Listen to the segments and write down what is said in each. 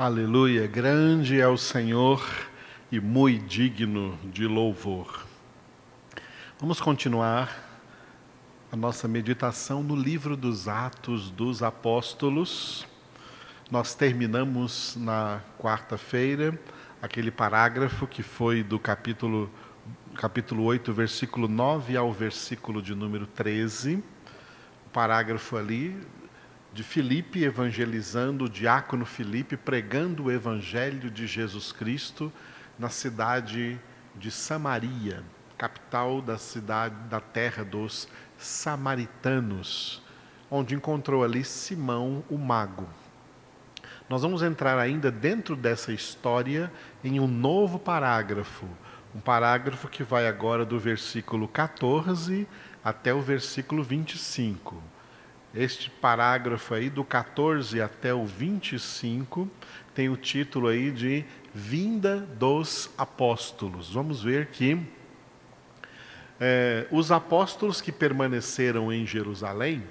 Aleluia, grande é o Senhor e muito digno de louvor. Vamos continuar a nossa meditação no livro dos Atos dos Apóstolos. Nós terminamos na quarta-feira aquele parágrafo que foi do capítulo, capítulo 8, versículo 9 ao versículo de número 13. O parágrafo ali de Filipe evangelizando, o diácono Filipe pregando o evangelho de Jesus Cristo na cidade de Samaria, capital da cidade da terra dos samaritanos, onde encontrou ali Simão o mago. Nós vamos entrar ainda dentro dessa história em um novo parágrafo, um parágrafo que vai agora do versículo 14 até o versículo 25 este parágrafo aí, do 14 até o 25, tem o título aí de Vinda dos Apóstolos. Vamos ver que é, os apóstolos que permaneceram em Jerusalém,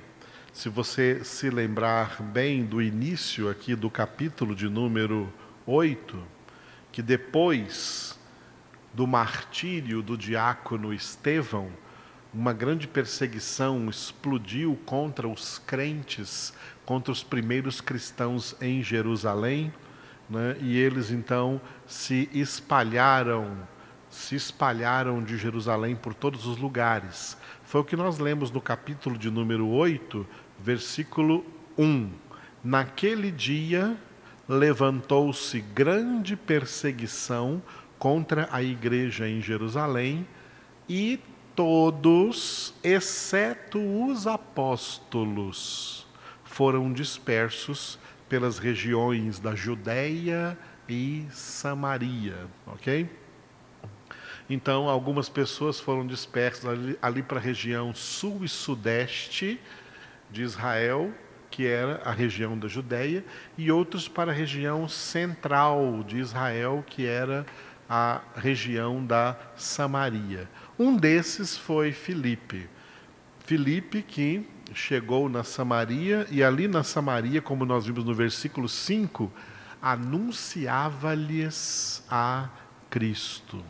se você se lembrar bem do início aqui do capítulo de número 8, que depois do martírio do diácono Estevão, uma grande perseguição explodiu contra os crentes, contra os primeiros cristãos em Jerusalém, né? e eles então se espalharam, se espalharam de Jerusalém por todos os lugares. Foi o que nós lemos no capítulo de número 8, versículo 1. Naquele dia levantou-se grande perseguição contra a igreja em Jerusalém e todos, exceto os apóstolos, foram dispersos pelas regiões da Judéia e Samaria, ok? Então, algumas pessoas foram dispersas ali, ali para a região sul e sudeste de Israel, que era a região da Judéia, e outros para a região central de Israel, que era a região da Samaria. Um desses foi Filipe. Filipe que chegou na Samaria e ali na Samaria, como nós vimos no versículo 5, anunciava-lhes a Cristo.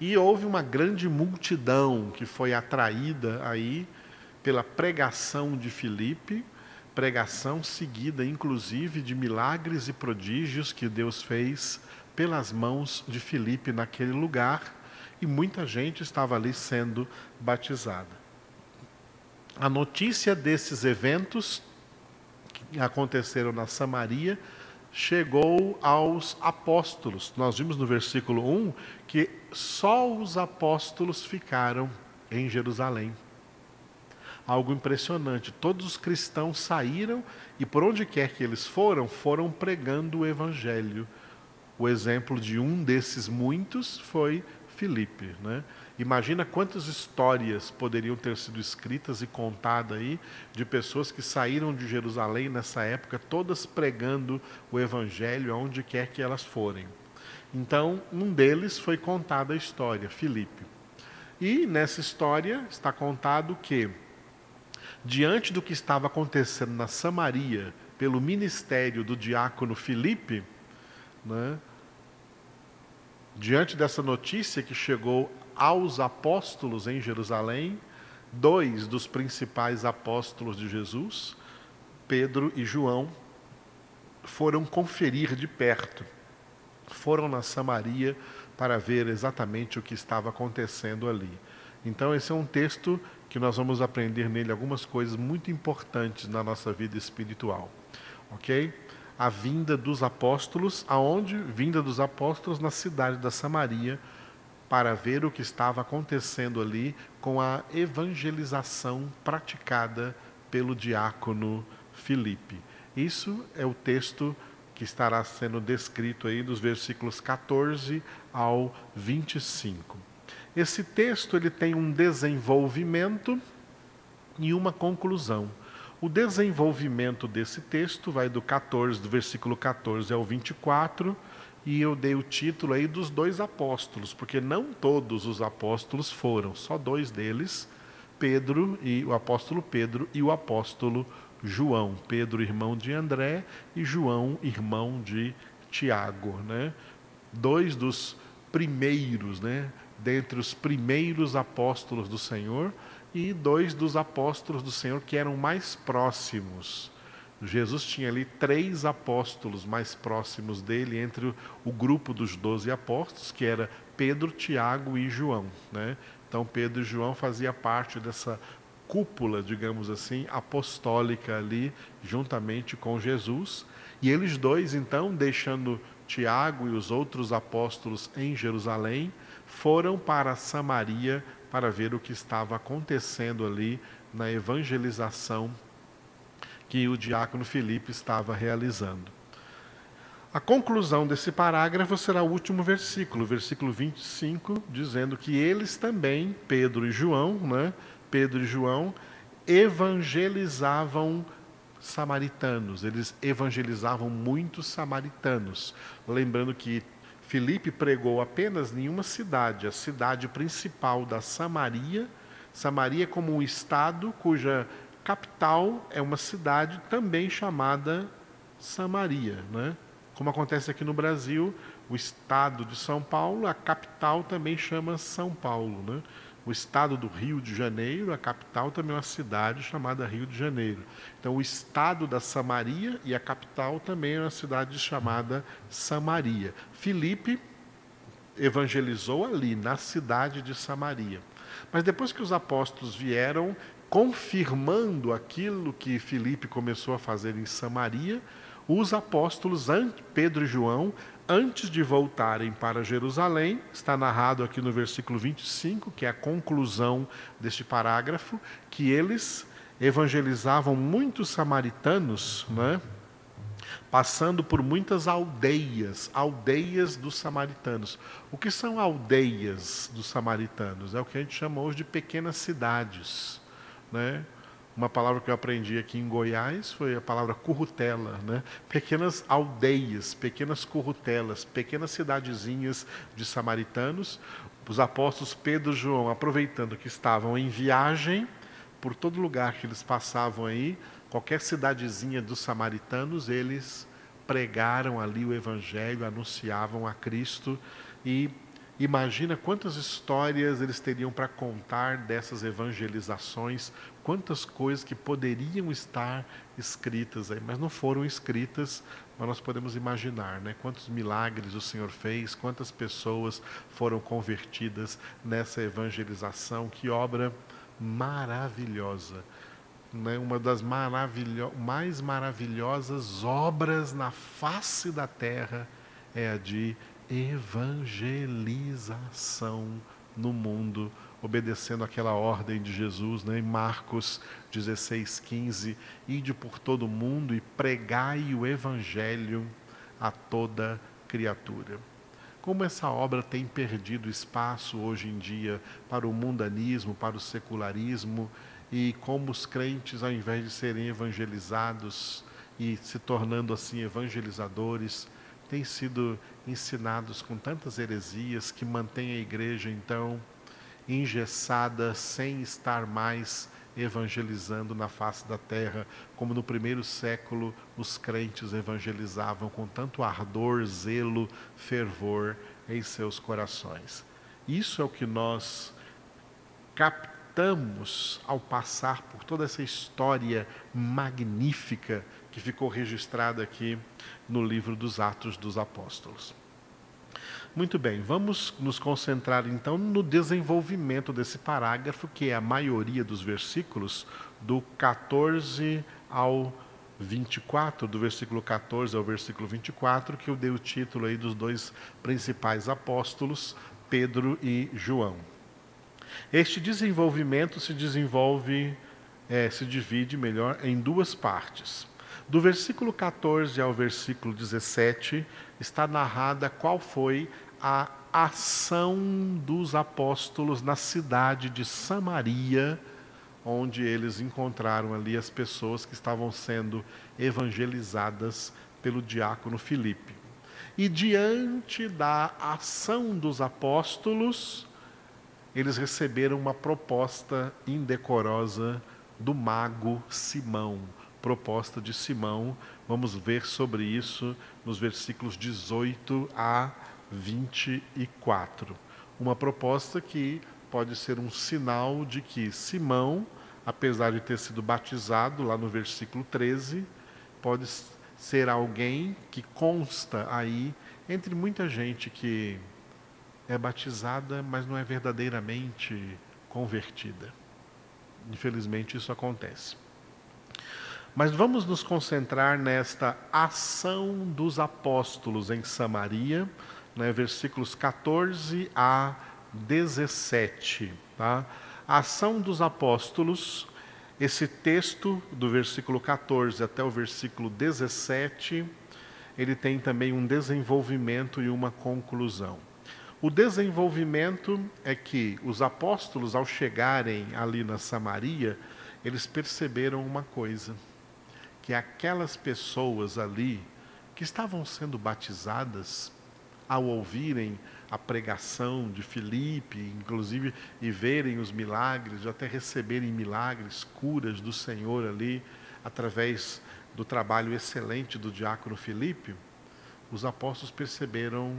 E houve uma grande multidão que foi atraída aí pela pregação de Filipe, pregação seguida inclusive de milagres e prodígios que Deus fez pelas mãos de Filipe naquele lugar e muita gente estava ali sendo batizada. A notícia desses eventos que aconteceram na Samaria chegou aos apóstolos. Nós vimos no versículo 1 que só os apóstolos ficaram em Jerusalém. Algo impressionante. Todos os cristãos saíram e por onde quer que eles foram, foram pregando o evangelho. O exemplo de um desses muitos foi Filipe. Né? Imagina quantas histórias poderiam ter sido escritas e contadas aí de pessoas que saíram de Jerusalém nessa época, todas pregando o Evangelho aonde quer que elas forem. Então, um deles foi contada a história, Filipe. E nessa história está contado que, diante do que estava acontecendo na Samaria, pelo ministério do diácono Filipe, né, Diante dessa notícia que chegou aos apóstolos em Jerusalém, dois dos principais apóstolos de Jesus, Pedro e João, foram conferir de perto. Foram na Samaria para ver exatamente o que estava acontecendo ali. Então, esse é um texto que nós vamos aprender nele algumas coisas muito importantes na nossa vida espiritual. Ok? A vinda dos apóstolos, aonde? Vinda dos apóstolos na cidade da Samaria, para ver o que estava acontecendo ali com a evangelização praticada pelo diácono Filipe. Isso é o texto que estará sendo descrito aí dos versículos 14 ao 25. Esse texto ele tem um desenvolvimento e uma conclusão. O desenvolvimento desse texto vai do 14, do versículo 14 ao 24, e eu dei o título aí dos dois apóstolos, porque não todos os apóstolos foram, só dois deles, Pedro e o apóstolo Pedro e o apóstolo João. Pedro, irmão de André, e João, irmão de Tiago. Né? Dois dos primeiros, né? dentre os primeiros apóstolos do Senhor, e dois dos apóstolos do Senhor que eram mais próximos. Jesus tinha ali três apóstolos mais próximos dele, entre o, grupo dos doze apóstolos, que era Pedro, Tiago e João. Né? Então, Pedro e João faziam parte dessa cúpula, digamos assim, apostólica ali, juntamente com Jesus. E eles dois, então, deixando Tiago e os outros apóstolos em Jerusalém, foram para Samaria para ver o que estava acontecendo ali na evangelização que o diácono Filipe estava realizando. A conclusão desse parágrafo será o último versículo, versículo 25, dizendo que eles também, Pedro e João, né, Pedro e João, evangelizavam samaritanos, eles evangelizavam muitos samaritanos. Lembrando que Filipe pregou apenas em uma cidade, a cidade principal da Samaria, Samaria como um estado cuja capital é uma cidade também chamada Samaria, né? Como acontece aqui no Brasil, o estado de São Paulo, a capital também chama São Paulo, né? O estado do Rio de Janeiro, a capital também é uma cidade chamada Rio de Janeiro. Então, o estado da Samaria e a capital também é uma cidade chamada Samaria. Filipe evangelizou ali, na cidade de Samaria. Mas depois que os apóstolos vieram, confirmando aquilo que Filipe começou a fazer em Samaria, os apóstolos, Pedro e João, antes de voltarem para Jerusalém, está narrado aqui no versículo 25, que é a conclusão deste parágrafo, que eles evangelizavam muitos samaritanos, né? passando por muitas aldeias, aldeias dos samaritanos. O que são aldeias dos samaritanos? É o que a gente chama hoje de pequenas cidades. Né? Uma palavra que eu aprendi aqui em Goiás foi a palavra currutela, né? Pequenas aldeias, pequenas currutelas, pequenas cidadezinhas de samaritanos. Os apóstolos Pedro e João, aproveitando que estavam em viagem por todo lugar que eles passavam aí, qualquer cidadezinha dos samaritanos, eles pregaram ali o evangelho, anunciavam a Cristo e Imagina quantas histórias eles teriam para contar dessas evangelizações, quantas coisas que poderiam estar escritas aí, mas não foram escritas, mas nós podemos imaginar, né? Quantos milagres o Senhor fez, quantas pessoas foram convertidas nessa evangelização, que obra maravilhosa. Né? Uma das maravilho mais maravilhosas obras na face da terra é a de evangelização no mundo, obedecendo aquela ordem de Jesus, né? em Marcos 16, 15, ide por todo o mundo e pregai o evangelho a toda criatura. Como essa obra tem perdido espaço hoje em dia para o mundanismo, para o secularismo, e como os crentes, ao invés de serem evangelizados e se tornando assim evangelizadores, têm sido ensinados com tantas heresias que mantêm a igreja então engessada sem estar mais evangelizando na face da terra, como no primeiro século os crentes evangelizavam com tanto ardor, zelo, fervor em seus corações. Isso é o que nós captamos ao passar por toda essa história magnífica que ficou registrada aqui no livro dos Atos dos Apóstolos. Muito bem, vamos nos concentrar então no desenvolvimento desse parágrafo, que é a maioria dos versículos, do 14 ao 24, do versículo 14 ao versículo 24, que eu dei o título aí dos dois principais apóstolos, Pedro e João. Este desenvolvimento se desenvolve, é, se divide melhor, em duas partes. Do versículo 14 ao versículo 17 está narrada qual foi a ação dos apóstolos na cidade de Samaria, onde eles encontraram ali as pessoas que estavam sendo evangelizadas pelo diácono Filipe. E diante da ação dos apóstolos, eles receberam uma proposta indecorosa do mago Simão, proposta de Simão. Vamos ver sobre isso nos versículos 18 a 24. Uma proposta que pode ser um sinal de que Simão, apesar de ter sido batizado lá no versículo 13, pode ser alguém que consta aí entre muita gente que é batizada, mas não é verdadeiramente convertida. Infelizmente isso acontece. Mas vamos nos concentrar nesta ação dos apóstolos em Samaria, né, versículos 14 a 17. Tá? A ação dos apóstolos, esse texto do versículo 14 até o versículo 17, ele tem também um desenvolvimento e uma conclusão. O desenvolvimento é que os apóstolos, ao chegarem ali na Samaria, eles perceberam uma coisa que aquelas pessoas ali que estavam sendo batizadas, ao ouvirem a pregação de Filipe, inclusive, e verem os milagres, até receberem milagres, curas do Senhor ali, através do trabalho excelente do diácono Filipe, os apóstolos perceberam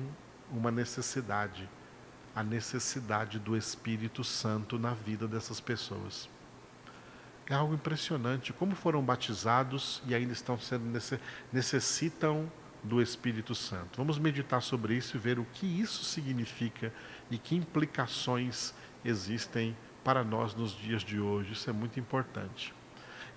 uma necessidade, a necessidade do Espírito Santo na vida dessas pessoas. É algo impressionante como foram batizados e ainda estão sendo necessitam do Espírito Santo. Vamos meditar sobre isso e ver o que isso significa e que implicações existem para nós nos dias de hoje. Isso é muito importante.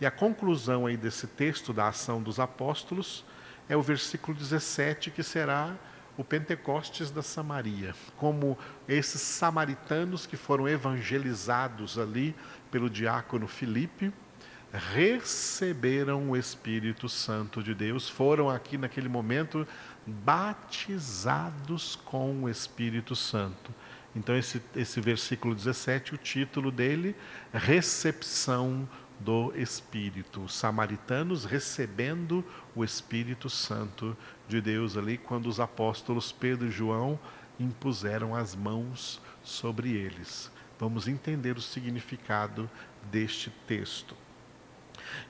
E a conclusão aí desse texto da ação dos apóstolos é o versículo 17, que será o Pentecostes da Samaria, como esses samaritanos que foram evangelizados ali pelo diácono Filipe, receberam o Espírito Santo de Deus, foram aqui naquele momento batizados com o Espírito Santo. Então, esse, esse versículo 17, o título dele, Recepção do Espírito. Os samaritanos recebendo o Espírito Santo de Deus ali, quando os apóstolos Pedro e João impuseram as mãos sobre eles. Vamos entender o significado deste texto.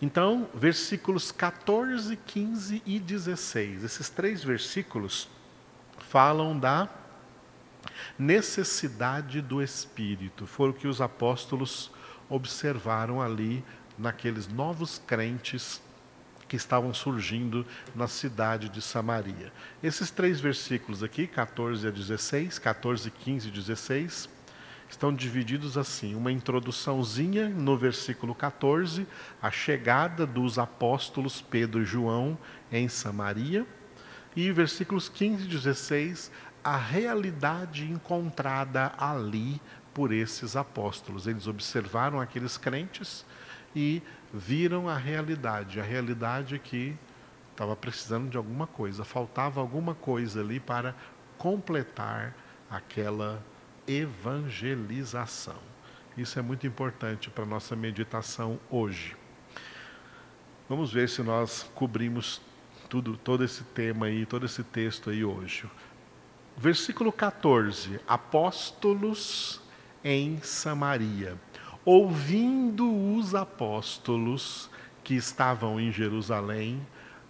Então, versículos 14, 15 e 16. Esses três versículos falam da necessidade do Espírito. Foi o que os apóstolos observaram ali naqueles novos crentes que estavam surgindo na cidade de Samaria. Esses três versículos aqui, 14 a 16, 14, 15 e 16, estão divididos assim: uma introduçãozinha no versículo 14, a chegada dos apóstolos Pedro e João em Samaria, e versículos 15 e 16, a realidade encontrada ali por esses apóstolos. Eles observaram aqueles crentes e viram a realidade. A realidade que estava precisando de alguma coisa, faltava alguma coisa ali para completar aquela evangelização. Isso é muito importante para a nossa meditação hoje. Vamos ver se nós cobrimos tudo, todo esse tema aí, todo esse texto aí hoje. Versículo 14: Apóstolos em Samaria. Ouvindo os apóstolos que estavam em Jerusalém,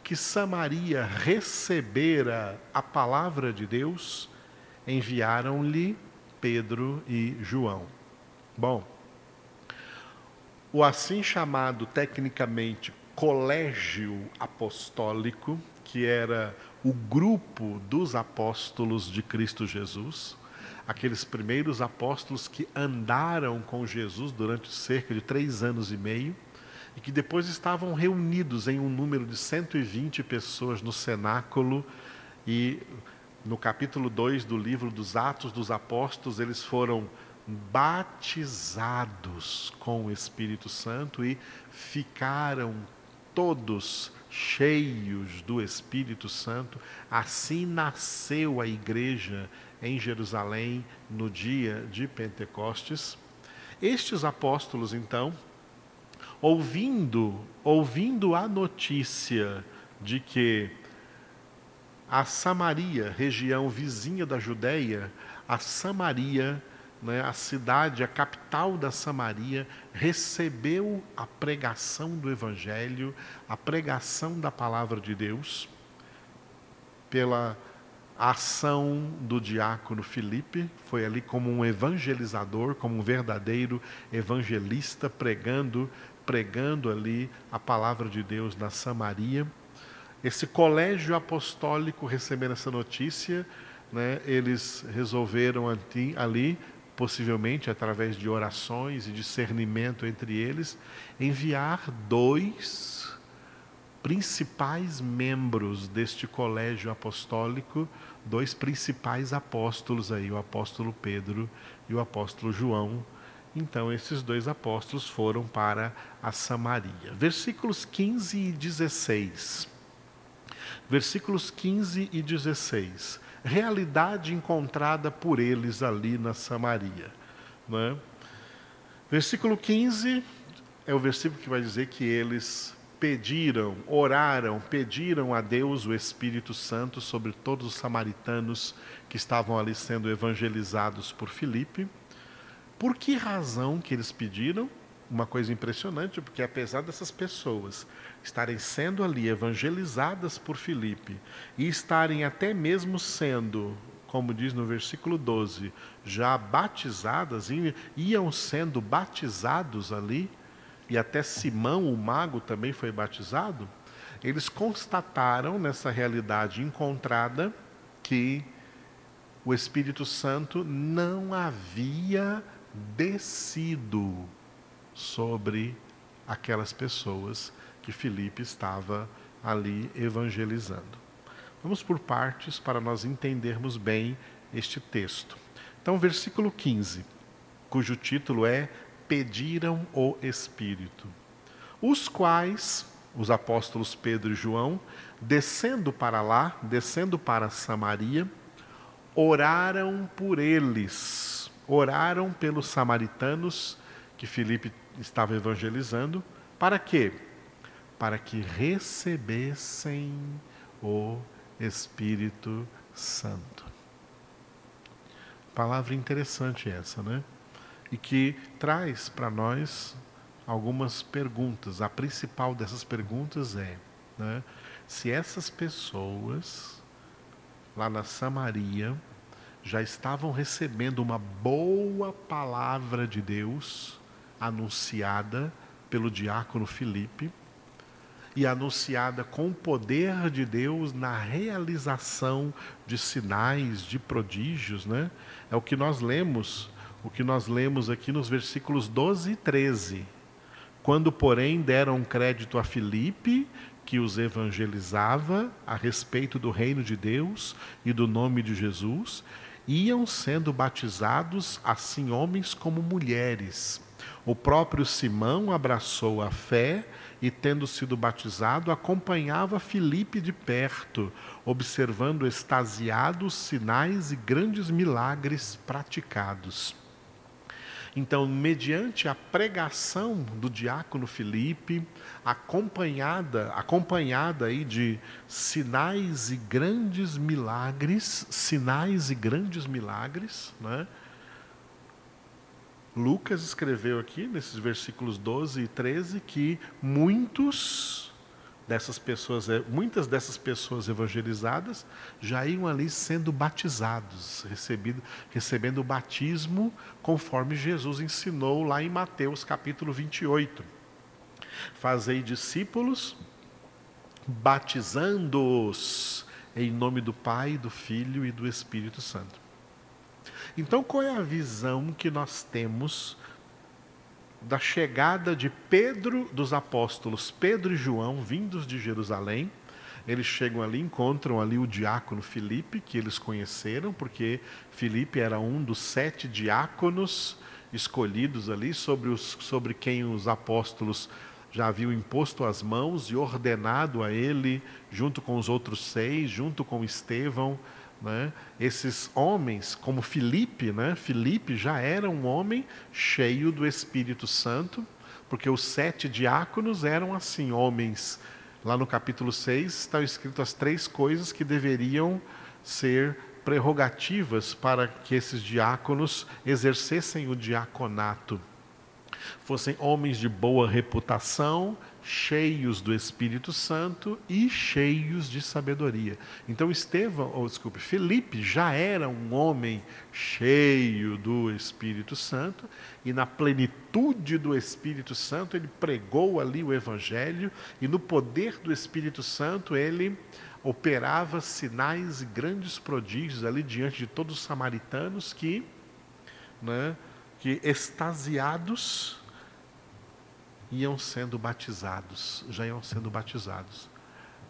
que Samaria recebera a palavra de Deus, enviaram-lhe Pedro e João. Bom, o assim chamado tecnicamente colégio apostólico, que era o grupo dos apóstolos de Cristo Jesus, aqueles primeiros apóstolos que andaram com Jesus durante cerca de três anos e meio e que depois estavam reunidos em um número de 120 pessoas no cenáculo e no capítulo 2 do livro dos Atos dos Apóstolos, eles foram batizados com o Espírito Santo e ficaram todos cheios do Espírito Santo. Assim nasceu a igreja em Jerusalém no dia de Pentecostes. Estes apóstolos, então, ouvindo, ouvindo a notícia de que a Samaria, região vizinha da Judéia, a Samaria né, a cidade, a capital da Samaria, recebeu a pregação do Evangelho, a pregação da palavra de Deus, pela ação do diácono Filipe, foi ali como um evangelizador, como um verdadeiro evangelista, pregando, pregando ali a palavra de Deus na Samaria. Esse colégio apostólico recebendo essa notícia, né, eles resolveram ali possivelmente através de orações e discernimento entre eles, enviar dois principais membros deste colégio apostólico, dois principais apóstolos aí, o apóstolo Pedro e o apóstolo João. Então, esses dois apóstolos foram para a Samaria. Versículos 15 e 16. Versículos 15 e 16 realidade encontrada por eles ali na Samaria. Né? Versículo 15 é o versículo que vai dizer que eles pediram, oraram, pediram a Deus o Espírito Santo sobre todos os samaritanos que estavam ali sendo evangelizados por Filipe. Por que razão que eles pediram? Uma coisa impressionante, porque apesar dessas pessoas estarem sendo ali evangelizadas por Filipe e estarem até mesmo sendo, como diz no versículo 12, já batizadas, iam sendo batizados ali, e até Simão, o mago, também foi batizado, eles constataram nessa realidade encontrada que o Espírito Santo não havia descido sobre aquelas pessoas que Filipe estava ali evangelizando. Vamos por partes para nós entendermos bem este texto. Então, versículo 15, cujo título é Pediram o Espírito, os quais os apóstolos Pedro e João, descendo para lá, descendo para Samaria, oraram por eles, oraram pelos samaritanos que Filipe estava evangelizando, para quê? para que recebessem o Espírito Santo. Palavra interessante essa, né? E que traz para nós algumas perguntas. A principal dessas perguntas é: né, se essas pessoas lá na Samaria já estavam recebendo uma boa palavra de Deus anunciada pelo diácono Filipe, e anunciada com o poder de Deus na realização de sinais, de prodígios, né? É o que nós lemos, o que nós lemos aqui nos versículos 12 e 13. Quando, porém, deram crédito a Filipe, que os evangelizava a respeito do reino de Deus e do nome de Jesus, iam sendo batizados assim homens como mulheres. O próprio Simão abraçou a fé e, tendo sido batizado, acompanhava Filipe de perto, observando extasiados sinais e grandes milagres praticados. Então, mediante a pregação do diácono Filipe, acompanhada, acompanhada aí de sinais e grandes milagres, sinais e grandes milagres, né? Lucas escreveu aqui, nesses versículos 12 e 13, que muitos dessas pessoas, é, muitas dessas pessoas evangelizadas já iam ali sendo batizados, recebido, recebendo o batismo conforme Jesus ensinou lá em Mateus capítulo 28. Fazei discípulos, batizando-os em nome do Pai, do Filho e do Espírito Santo. Então, qual é a visão que nós temos da chegada de Pedro, dos apóstolos Pedro e João, vindos de Jerusalém? Eles chegam ali, encontram ali o diácono Filipe, que eles conheceram, porque Filipe era um dos sete diáconos escolhidos ali, sobre, os, sobre quem os apóstolos já haviam imposto as mãos e ordenado a ele, junto com os outros seis, junto com Estevão, né? Esses homens, como Filipe, né? Filipe já era um homem cheio do Espírito Santo, porque os sete diáconos eram assim, homens. Lá no capítulo 6 está escrito as três coisas que deveriam ser prerrogativas para que esses diáconos exercessem o diaconato. Fossem homens de boa reputação, cheios do Espírito Santo e cheios de sabedoria. Então Estevão, ou desculpe, Felipe já era um homem cheio do Espírito Santo e na plenitude do Espírito Santo ele pregou ali o evangelho e no poder do Espírito Santo ele operava sinais e grandes prodígios ali diante de todos os samaritanos que, né, que extasiados iam sendo batizados, já iam sendo batizados.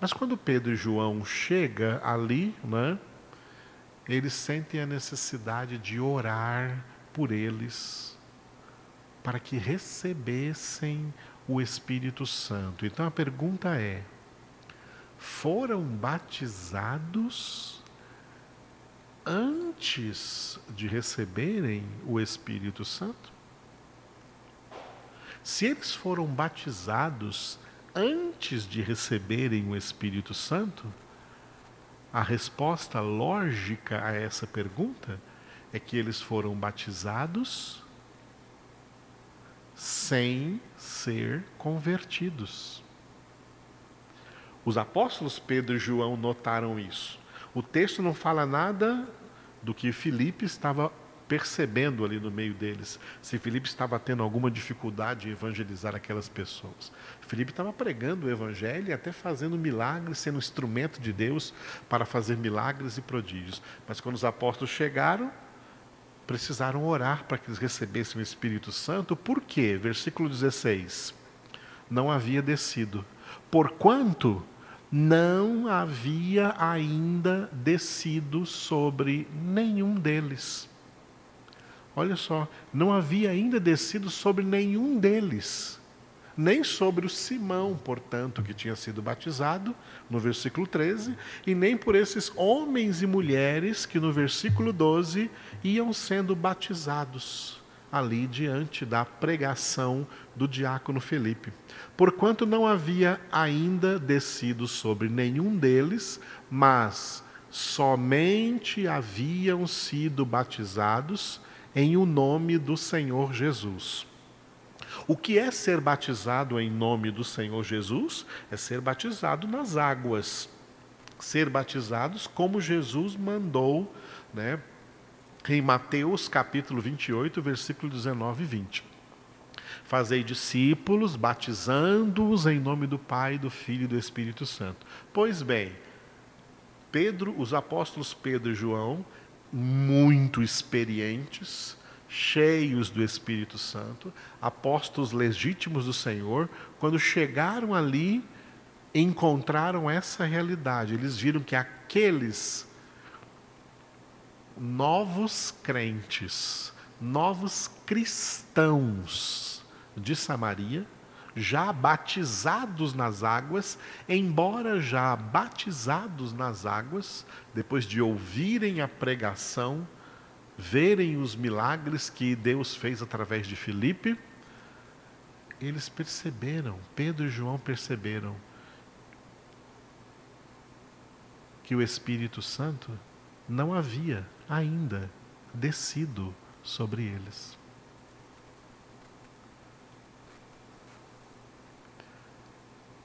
Mas quando Pedro e João chegam ali, né, eles sentem a necessidade de orar por eles, para que recebessem o Espírito Santo. Então a pergunta é: foram batizados antes de receberem o Espírito Santo? Se eles foram batizados antes de receberem o Espírito Santo, a resposta lógica a essa pergunta é que eles foram batizados sem ser convertidos. Os apóstolos Pedro e João notaram isso. O texto não fala nada do que Filipe estava percebendo ali no meio deles se Felipe estava tendo alguma dificuldade em evangelizar aquelas pessoas. Felipe estava pregando o evangelho e até fazendo milagres, sendo instrumento de Deus para fazer milagres e prodígios. Mas quando os apóstolos chegaram, precisaram orar para que eles recebessem o Espírito Santo. Por quê? Versículo 16. Não havia descido. Porquanto não havia ainda descido sobre nenhum deles. Olha só, não havia ainda descido sobre nenhum deles, nem sobre o Simão, portanto, que tinha sido batizado, no versículo 13, e nem por esses homens e mulheres que no versículo 12 iam sendo batizados ali diante da pregação do diácono Felipe. Porquanto não havia ainda descido sobre nenhum deles, mas somente haviam sido batizados em o nome do Senhor Jesus. O que é ser batizado em nome do Senhor Jesus? É ser batizado nas águas. Ser batizados como Jesus mandou, né, em Mateus capítulo 28, versículo 19 e 20. Fazei discípulos, batizando-os em nome do Pai, do Filho e do Espírito Santo. Pois bem, Pedro, os apóstolos Pedro e João muito experientes, cheios do Espírito Santo, apóstolos legítimos do Senhor, quando chegaram ali, encontraram essa realidade. Eles viram que aqueles novos crentes, novos cristãos de Samaria, já batizados nas águas, embora já batizados nas águas, depois de ouvirem a pregação, verem os milagres que Deus fez através de Filipe, eles perceberam, Pedro e João perceberam, que o Espírito Santo não havia ainda descido sobre eles.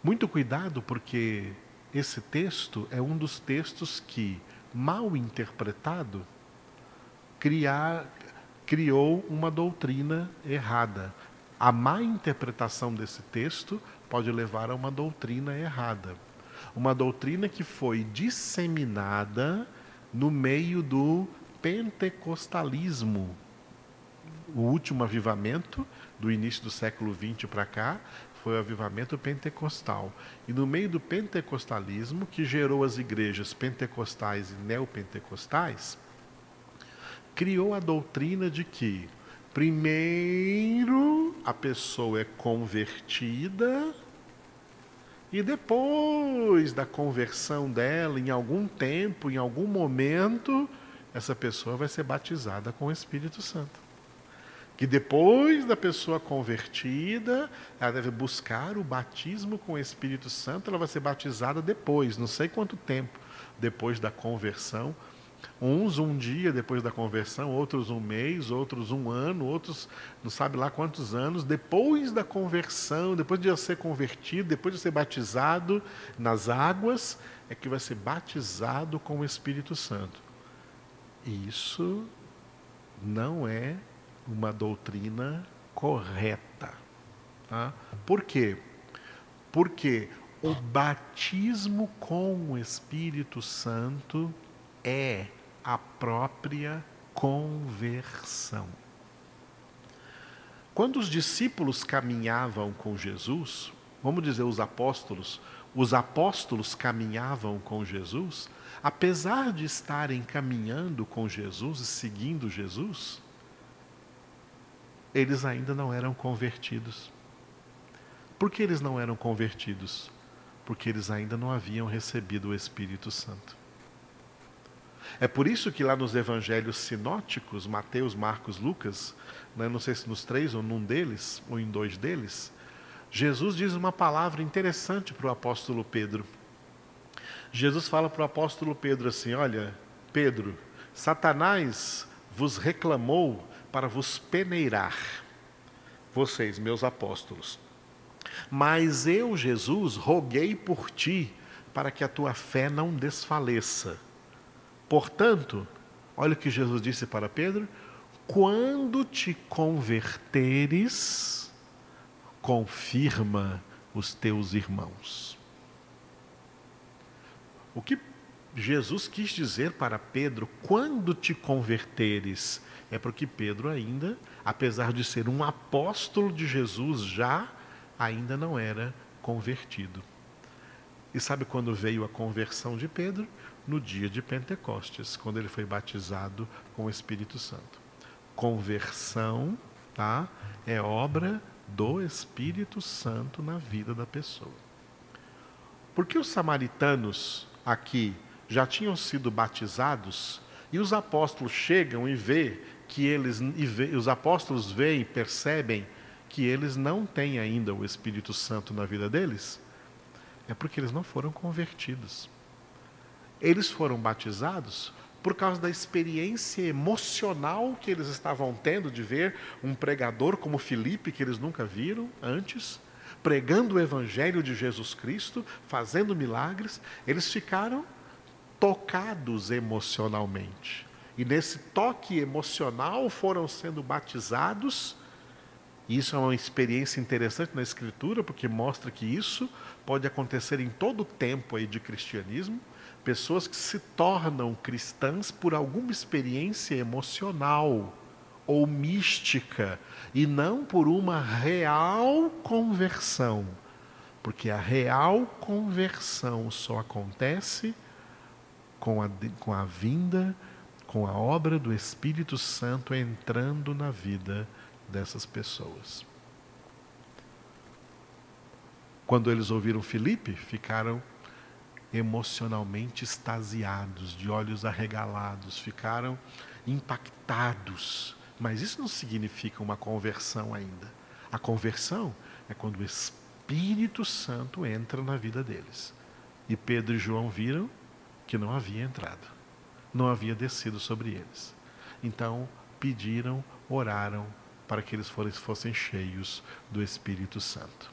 Muito cuidado, porque esse texto é um dos textos que, mal interpretado, criar, criou uma doutrina errada. A má interpretação desse texto pode levar a uma doutrina errada. Uma doutrina que foi disseminada no meio do pentecostalismo. O último avivamento, do início do século XX para cá, foi o avivamento pentecostal. E no meio do pentecostalismo, que gerou as igrejas pentecostais e neopentecostais, criou a doutrina de que, primeiro, a pessoa é convertida e depois da conversão dela, em algum tempo, em algum momento, essa pessoa vai ser batizada com o Espírito Santo. Que depois da pessoa convertida, ela deve buscar o batismo com o Espírito Santo, ela vai ser batizada depois, não sei quanto tempo depois da conversão, Uns um dia depois da conversão, outros um mês, outros um ano, outros não sabe lá quantos anos, depois da conversão, depois de ser convertido, depois de ser batizado nas águas, é que vai ser batizado com o Espírito Santo. Isso não é uma doutrina correta. Tá? Por quê? Porque o batismo com o Espírito Santo é a própria conversão. Quando os discípulos caminhavam com Jesus, vamos dizer os apóstolos, os apóstolos caminhavam com Jesus, apesar de estarem caminhando com Jesus e seguindo Jesus, eles ainda não eram convertidos. Por que eles não eram convertidos? Porque eles ainda não haviam recebido o Espírito Santo. É por isso que lá nos evangelhos sinóticos, Mateus, Marcos, Lucas, né, não sei se nos três ou num deles, ou em dois deles, Jesus diz uma palavra interessante para o apóstolo Pedro. Jesus fala para o apóstolo Pedro assim: Olha, Pedro, Satanás vos reclamou para vos peneirar, vocês, meus apóstolos. Mas eu, Jesus, roguei por ti para que a tua fé não desfaleça. Portanto, olha o que Jesus disse para Pedro: quando te converteres, confirma os teus irmãos. O que Jesus quis dizer para Pedro, quando te converteres, é porque Pedro ainda, apesar de ser um apóstolo de Jesus, já ainda não era convertido. E sabe quando veio a conversão de Pedro? No dia de Pentecostes, quando ele foi batizado com o Espírito Santo. Conversão, tá? É obra do Espírito Santo na vida da pessoa. Porque os samaritanos aqui já tinham sido batizados e os apóstolos chegam e vê que eles e vê, os apóstolos veem, percebem que eles não têm ainda o Espírito Santo na vida deles, é porque eles não foram convertidos. Eles foram batizados por causa da experiência emocional que eles estavam tendo de ver um pregador como Filipe, que eles nunca viram antes, pregando o evangelho de Jesus Cristo, fazendo milagres, eles ficaram tocados emocionalmente. E nesse toque emocional foram sendo batizados. Isso é uma experiência interessante na Escritura, porque mostra que isso pode acontecer em todo o tempo aí de cristianismo pessoas que se tornam cristãs por alguma experiência emocional ou mística e não por uma real conversão. Porque a real conversão só acontece com a, com a vinda, com a obra do Espírito Santo entrando na vida dessas pessoas. Quando eles ouviram Filipe, ficaram emocionalmente extasiados, de olhos arregalados, ficaram impactados. Mas isso não significa uma conversão ainda. A conversão é quando o Espírito Santo entra na vida deles. E Pedro e João viram que não havia entrado, não havia descido sobre eles. Então pediram, oraram para que eles fossem cheios do Espírito Santo.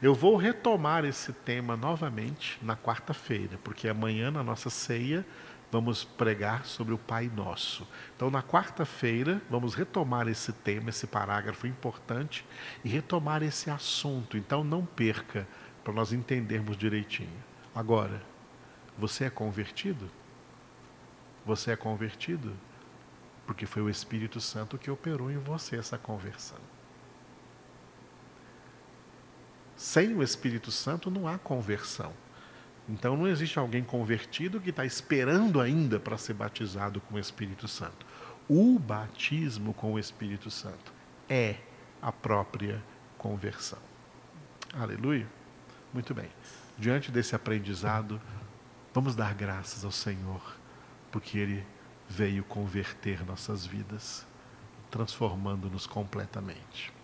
Eu vou retomar esse tema novamente na quarta-feira, porque amanhã, na nossa ceia, vamos pregar sobre o Pai Nosso. Então, na quarta-feira, vamos retomar esse tema, esse parágrafo importante e retomar esse assunto. Então, não perca, para nós entendermos direitinho. Agora, você é convertido? Você é convertido? Porque foi o Espírito Santo que operou em você essa conversão. Sem o Espírito Santo não há conversão. Então não existe alguém convertido que está esperando ainda para ser batizado com o Espírito Santo. O batismo com o Espírito Santo é a própria conversão. Aleluia. Muito bem. Diante desse aprendizado, vamos dar graças ao Senhor, porque Ele veio converter nossas vidas, transformando-nos completamente.